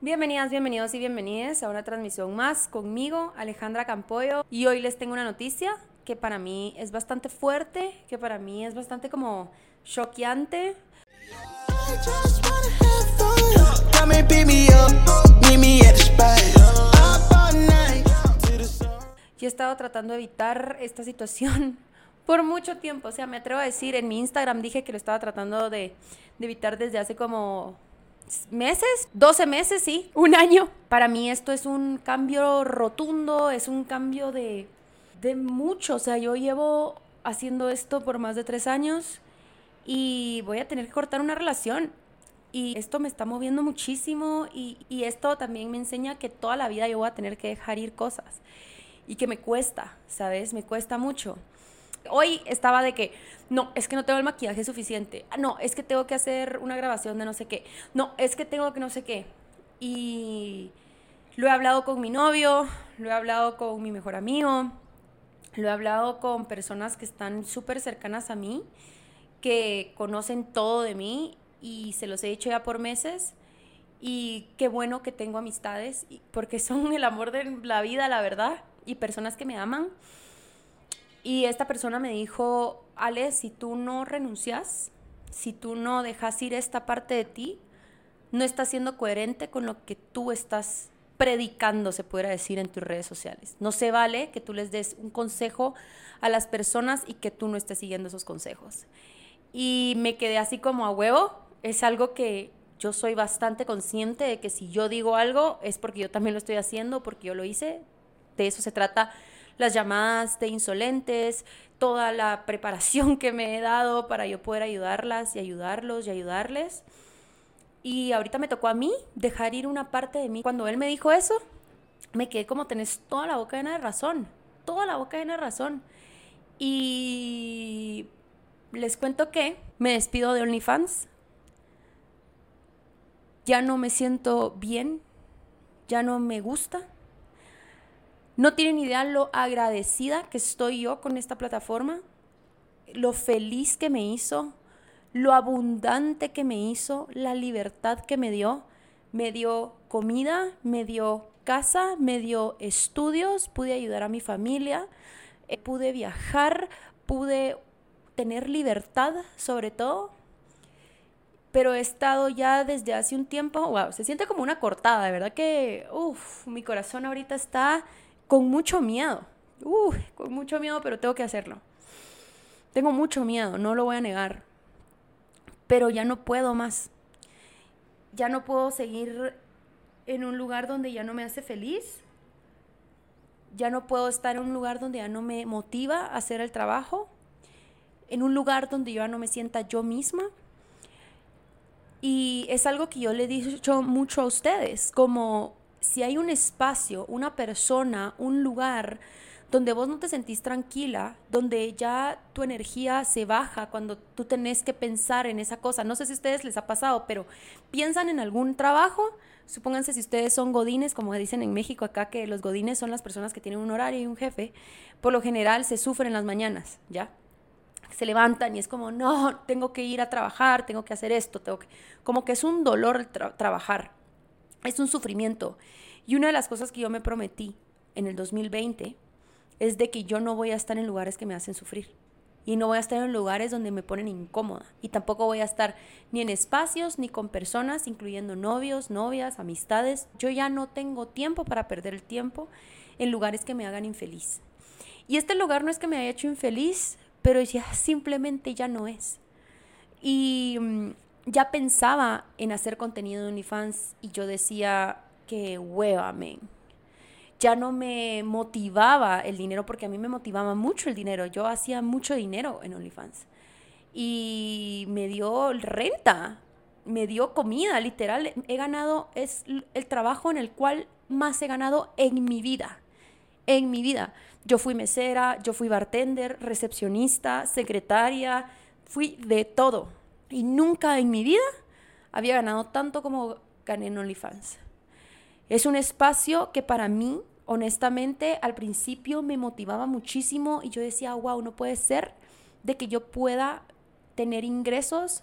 Bienvenidas, bienvenidos y bienvenidas a una transmisión más conmigo, Alejandra Campoyo. Y hoy les tengo una noticia que para mí es bastante fuerte, que para mí es bastante como choqueante. Yo he estado tratando de evitar esta situación por mucho tiempo. O sea, me atrevo a decir, en mi Instagram dije que lo estaba tratando de, de evitar desde hace como meses, 12 meses, sí, un año. Para mí esto es un cambio rotundo, es un cambio de, de mucho. O sea, yo llevo haciendo esto por más de tres años y voy a tener que cortar una relación. Y esto me está moviendo muchísimo y, y esto también me enseña que toda la vida yo voy a tener que dejar ir cosas y que me cuesta, ¿sabes? Me cuesta mucho hoy estaba de que, no, es que no tengo el maquillaje suficiente. No, es que tengo que hacer una grabación de no sé qué. No, es que tengo que no sé qué. Y lo he hablado con mi novio, lo he hablado con mi mejor amigo, lo he hablado con personas que están súper cercanas a mí, que conocen todo de mí y se los he dicho ya por meses. Y qué bueno que tengo amistades, porque son el amor de la vida, la verdad, y personas que me aman. Y esta persona me dijo, Ale, si tú no renuncias, si tú no dejas ir esta parte de ti, no estás siendo coherente con lo que tú estás predicando, se pudiera decir, en tus redes sociales. No se vale que tú les des un consejo a las personas y que tú no estés siguiendo esos consejos. Y me quedé así como a huevo. Es algo que yo soy bastante consciente de que si yo digo algo es porque yo también lo estoy haciendo, porque yo lo hice. De eso se trata las llamadas de insolentes, toda la preparación que me he dado para yo poder ayudarlas y ayudarlos y ayudarles. Y ahorita me tocó a mí dejar ir una parte de mí. Cuando él me dijo eso, me quedé como tenés toda la boca llena de razón, toda la boca llena de razón. Y les cuento que me despido de OnlyFans. Ya no me siento bien, ya no me gusta no tienen idea lo agradecida que estoy yo con esta plataforma, lo feliz que me hizo, lo abundante que me hizo, la libertad que me dio. Me dio comida, me dio casa, me dio estudios, pude ayudar a mi familia, eh, pude viajar, pude tener libertad sobre todo. Pero he estado ya desde hace un tiempo, wow, se siente como una cortada, de verdad que, uff, mi corazón ahorita está con mucho miedo. Con mucho miedo, pero tengo que hacerlo. Tengo mucho miedo, no lo voy a negar. Pero ya no puedo más. Ya no puedo seguir en un lugar donde ya no me hace feliz. Ya no puedo estar en un lugar donde ya no me motiva a hacer el trabajo. En un lugar donde yo ya no me sienta yo misma. Y es algo que yo le he dicho mucho a ustedes, como si hay un espacio, una persona, un lugar donde vos no te sentís tranquila, donde ya tu energía se baja cuando tú tenés que pensar en esa cosa. No sé si a ustedes les ha pasado, pero piensan en algún trabajo. Supónganse si ustedes son godines, como dicen en México acá, que los godines son las personas que tienen un horario y un jefe. Por lo general se sufren en las mañanas, ¿ya? Se levantan y es como, no, tengo que ir a trabajar, tengo que hacer esto, tengo que... Como que es un dolor trabajar es un sufrimiento. Y una de las cosas que yo me prometí en el 2020 es de que yo no voy a estar en lugares que me hacen sufrir. Y no voy a estar en lugares donde me ponen incómoda. Y tampoco voy a estar ni en espacios ni con personas, incluyendo novios, novias, amistades. Yo ya no tengo tiempo para perder el tiempo en lugares que me hagan infeliz. Y este lugar no es que me haya hecho infeliz, pero ya simplemente ya no es. Y mm, ya pensaba en hacer contenido de OnlyFans y yo decía que hueva, Ya no me motivaba el dinero porque a mí me motivaba mucho el dinero. Yo hacía mucho dinero en OnlyFans. Y me dio renta, me dio comida, literal. He ganado, es el trabajo en el cual más he ganado en mi vida. En mi vida. Yo fui mesera, yo fui bartender, recepcionista, secretaria, fui de todo y nunca en mi vida había ganado tanto como gané en OnlyFans. Es un espacio que para mí, honestamente, al principio me motivaba muchísimo y yo decía, wow, no puede ser de que yo pueda tener ingresos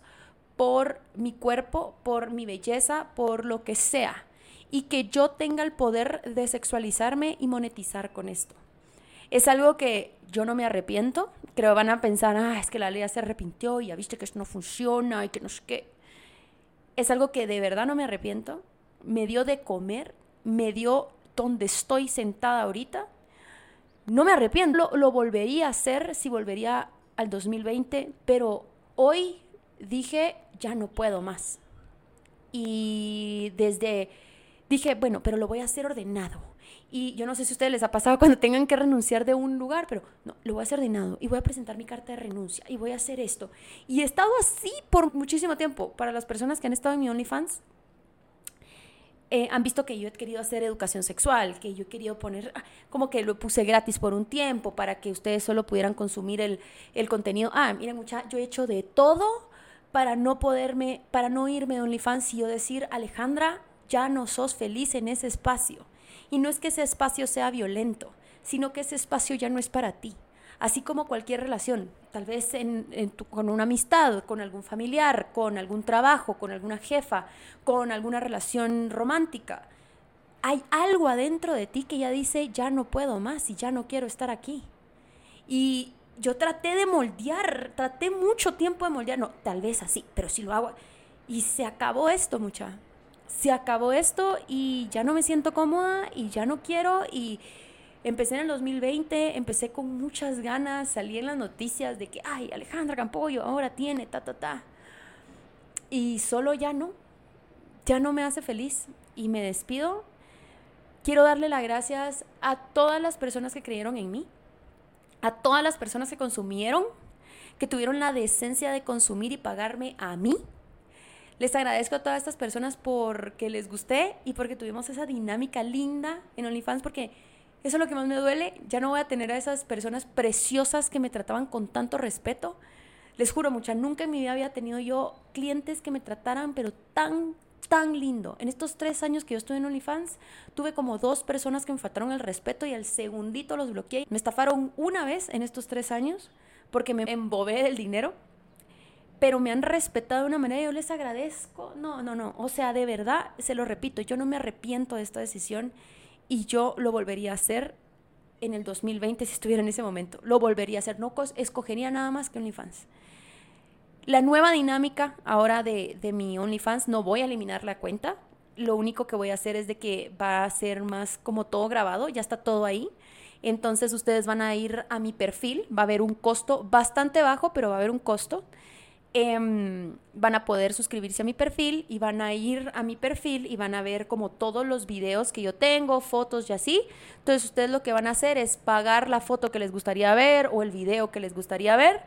por mi cuerpo, por mi belleza, por lo que sea. y que yo tenga el poder de sexualizarme y monetizar con esto. Es algo que yo no me arrepiento. Creo van a pensar, ah, es que la ley se arrepintió y ya viste que esto no funciona y que no sé qué. Es algo que de verdad no me arrepiento. Me dio de comer, me dio donde estoy sentada ahorita. No me arrepiento. Lo, lo volvería a hacer si volvería al 2020, pero hoy dije, ya no puedo más. Y desde, dije, bueno, pero lo voy a hacer ordenado y yo no sé si a ustedes les ha pasado cuando tengan que renunciar de un lugar, pero no, lo voy a hacer ordenado y voy a presentar mi carta de renuncia y voy a hacer esto. Y he estado así por muchísimo tiempo. Para las personas que han estado en mi OnlyFans, eh, han visto que yo he querido hacer educación sexual, que yo he querido poner, ah, como que lo puse gratis por un tiempo para que ustedes solo pudieran consumir el, el contenido. Ah, miren, mucha, yo he hecho de todo para no poderme, para no irme de OnlyFans y yo decir, Alejandra, ya no sos feliz en ese espacio. Y no es que ese espacio sea violento, sino que ese espacio ya no es para ti. Así como cualquier relación, tal vez con una amistad, con algún familiar, con algún trabajo, con alguna jefa, con alguna relación romántica. Hay algo adentro de ti que ya dice, ya no puedo más y ya no quiero estar aquí. Y yo traté de moldear, traté mucho tiempo de moldear, no, tal vez así, pero si lo hago. Y se acabó esto, mucha se acabó esto y ya no me siento cómoda y ya no quiero y empecé en el 2020, empecé con muchas ganas, salí en las noticias de que, ay, Alejandra Campollo ahora tiene, ta, ta, ta. Y solo ya no, ya no me hace feliz y me despido. Quiero darle las gracias a todas las personas que creyeron en mí, a todas las personas que consumieron, que tuvieron la decencia de consumir y pagarme a mí les agradezco a todas estas personas porque les gusté y porque tuvimos esa dinámica linda en OnlyFans porque eso es lo que más me duele. Ya no voy a tener a esas personas preciosas que me trataban con tanto respeto. Les juro, mucha, nunca en mi vida había tenido yo clientes que me trataran, pero tan, tan lindo. En estos tres años que yo estuve en OnlyFans, tuve como dos personas que me faltaron el respeto y al segundito los bloqueé. Me estafaron una vez en estos tres años porque me embobé del dinero pero me han respetado de una manera y yo les agradezco. No, no, no. O sea, de verdad, se lo repito, yo no me arrepiento de esta decisión y yo lo volvería a hacer en el 2020 si estuviera en ese momento. Lo volvería a hacer. No escogería nada más que OnlyFans. La nueva dinámica ahora de, de mi OnlyFans, no voy a eliminar la cuenta. Lo único que voy a hacer es de que va a ser más como todo grabado, ya está todo ahí. Entonces ustedes van a ir a mi perfil, va a haber un costo bastante bajo, pero va a haber un costo Em, van a poder suscribirse a mi perfil y van a ir a mi perfil y van a ver como todos los videos que yo tengo, fotos y así. Entonces ustedes lo que van a hacer es pagar la foto que les gustaría ver o el video que les gustaría ver.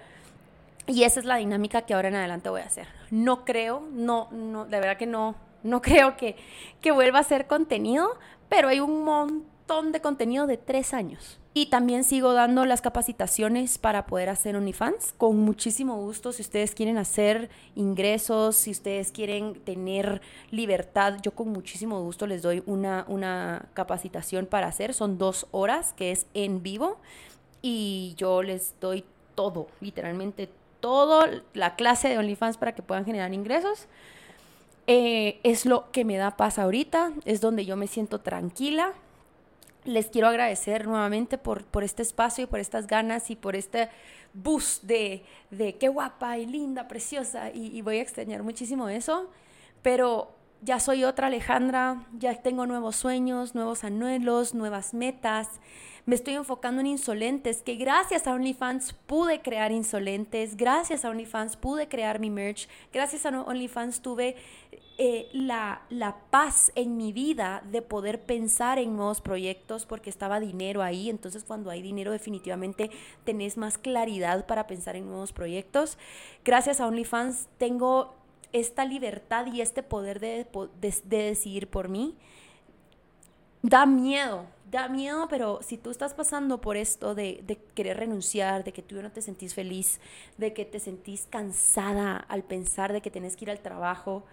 Y esa es la dinámica que ahora en adelante voy a hacer. No creo, no, no, de verdad que no, no creo que, que vuelva a ser contenido, pero hay un montón de contenido de tres años. Y también sigo dando las capacitaciones para poder hacer OnlyFans. Con muchísimo gusto, si ustedes quieren hacer ingresos, si ustedes quieren tener libertad, yo con muchísimo gusto les doy una, una capacitación para hacer. Son dos horas, que es en vivo. Y yo les doy todo, literalmente todo, la clase de OnlyFans para que puedan generar ingresos. Eh, es lo que me da paz ahorita, es donde yo me siento tranquila, les quiero agradecer nuevamente por, por este espacio y por estas ganas y por este bus de, de qué guapa y linda, preciosa, y, y, voy a extrañar muchísimo eso, pero ya soy otra Alejandra, ya tengo nuevos sueños, nuevos anhelos, nuevas metas, me estoy enfocando en insolentes, que gracias a OnlyFans pude crear insolentes, gracias a OnlyFans pude crear mi merch, gracias a OnlyFans tuve eh, la, la paz en mi vida de poder pensar en nuevos proyectos porque estaba dinero ahí, entonces cuando hay dinero definitivamente tenés más claridad para pensar en nuevos proyectos. Gracias a OnlyFans tengo esta libertad y este poder de, de, de decidir por mí. Da miedo, da miedo, pero si tú estás pasando por esto de, de, querer renunciar, de que tú no te sentís feliz, de que te sentís cansada al pensar de que tienes que ir al trabajo,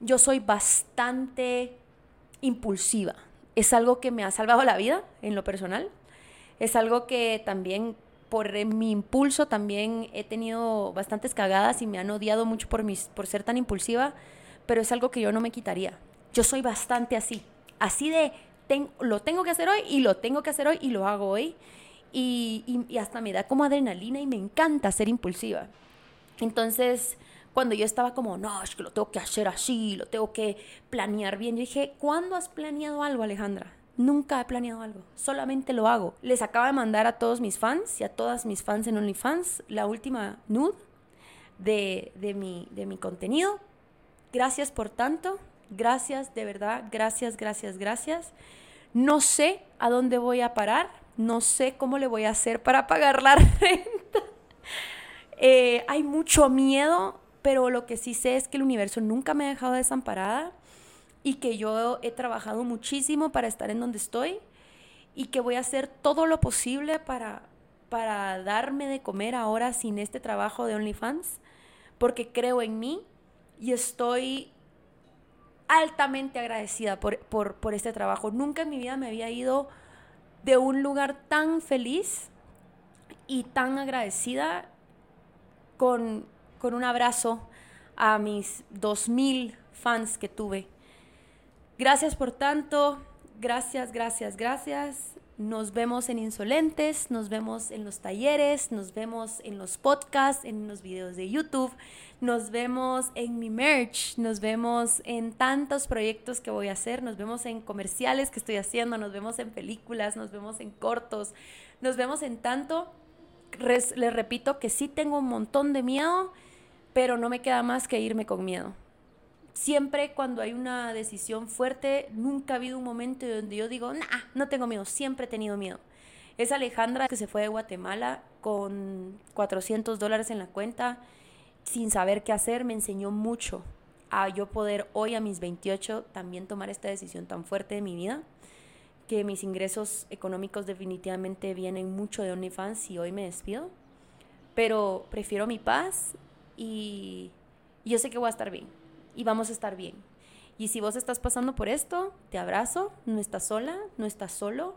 yo soy bastante impulsiva. Es algo que me ha salvado la vida en lo personal. Es algo que también por mi impulso también he tenido bastantes cagadas y me han odiado mucho por, mis, por ser tan impulsiva, pero es algo que yo no me quitaría. Yo soy bastante así. así de, lo tengo que hacer hoy y lo tengo que hacer hoy y lo hago hoy. Y, y, hasta me da como adrenalina y me encanta ser impulsiva. Entonces, cuando yo estaba como, no, es que lo tengo que hacer así, lo tengo que planear bien, yo dije, ¿cuándo has planeado algo, Alejandra? Nunca he planeado algo, solamente lo hago. Les acabo de mandar a todos mis fans y a todas mis fans en OnlyFans la última nude de, de, mi, de mi contenido. Gracias por tanto, gracias, de verdad, gracias, gracias, gracias. No sé a dónde voy a parar, no sé cómo le voy a hacer para pagar la renta. Eh, hay mucho miedo, pero lo que sí sé es que el universo nunca me ha dejado desamparada y que yo he trabajado muchísimo para estar en donde estoy y que voy a hacer todo lo posible para, para darme de comer ahora sin este trabajo de OnlyFans, porque creo en mí y estoy altamente agradecida por, por, por este trabajo. Nunca en mi vida me había ido de un lugar tan feliz y tan agradecida con, con un abrazo a mis 2.000 fans que tuve. Gracias por tanto, gracias, gracias, gracias. Nos vemos en Insolentes, nos vemos en los talleres, nos vemos en los podcasts, en los videos de YouTube, nos vemos en mi merch, nos vemos en tantos proyectos que voy a hacer, nos vemos en comerciales que estoy haciendo, nos vemos en películas, nos vemos en cortos, nos vemos en tanto. les repito que sí tengo un montón de miedo, pero no me queda más que irme con miedo siempre cuando hay una decisión fuerte, nunca ha habido un momento donde yo digo, nah, no tengo miedo, siempre he tenido miedo. Es Alejandra que se fue de Guatemala con 400 dólares en la cuenta, sin saber qué hacer, me enseñó mucho a yo poder hoy a mis 28 también tomar esta decisión tan fuerte de mi vida, que mis ingresos económicos definitivamente vienen mucho de OnlyFans y hoy me despido, pero prefiero mi paz y yo sé que voy a estar bien y vamos a estar bien. Y si vos estás pasando por esto, te abrazo, no estás sola, no estás solo.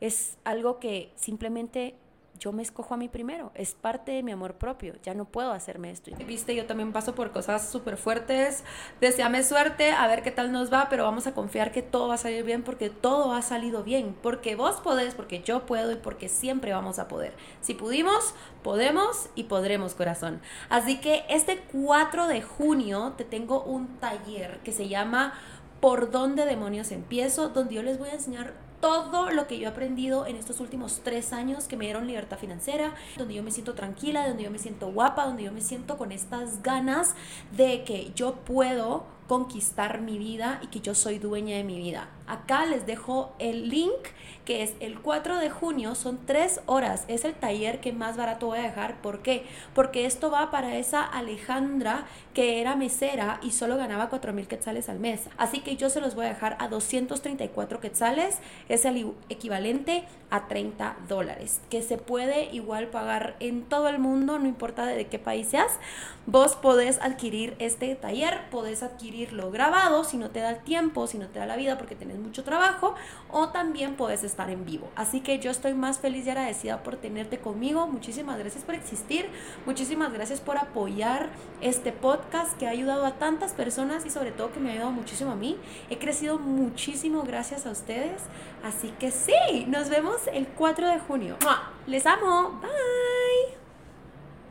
Es algo que simplemente yo me escojo a mí primero, es parte de mi amor propio, ya no puedo hacerme esto. Viste, yo también paso por cosas súper fuertes, deseame suerte, a ver qué tal nos va, pero vamos a confiar que todo va a salir bien porque todo ha salido bien, porque vos podés, porque yo puedo y porque siempre vamos a poder. Si pudimos, podemos y podremos, corazón. Así que este 4 de junio te tengo un taller que se llama ¿Por dónde demonios empiezo? donde yo les voy a enseñar todo lo que yo he aprendido en estos últimos tres años que me dieron libertad financiera, donde yo me siento tranquila, donde yo me siento guapa, donde yo me siento con estas ganas de que yo puedo conquistar mi vida y que yo soy dueña de mi vida. Acá les dejo el link que es el 4 de junio, son tres horas, es el taller que más barato voy a dejar. ¿Por qué? Porque esto va para esa Alejandra que era mesera y solo ganaba 4 mil quetzales al mes. Así que yo se los voy a dejar a 234 quetzales, es el equivalente a 30 dólares, que se puede igual pagar en todo el mundo, no importa de qué país seas. Vos podés adquirir este taller, podés adquirirlo grabado si no te da el tiempo, si no te da la vida porque tenés mucho trabajo, o también podés estar en vivo. Así que yo estoy más feliz y agradecida por tenerte conmigo. Muchísimas gracias por existir, muchísimas gracias por apoyar este podcast que ha ayudado a tantas personas y sobre todo que me ha ayudado muchísimo a mí. He crecido muchísimo gracias a ustedes. Así que sí, nos vemos el 4 de junio. Les amo. Bye.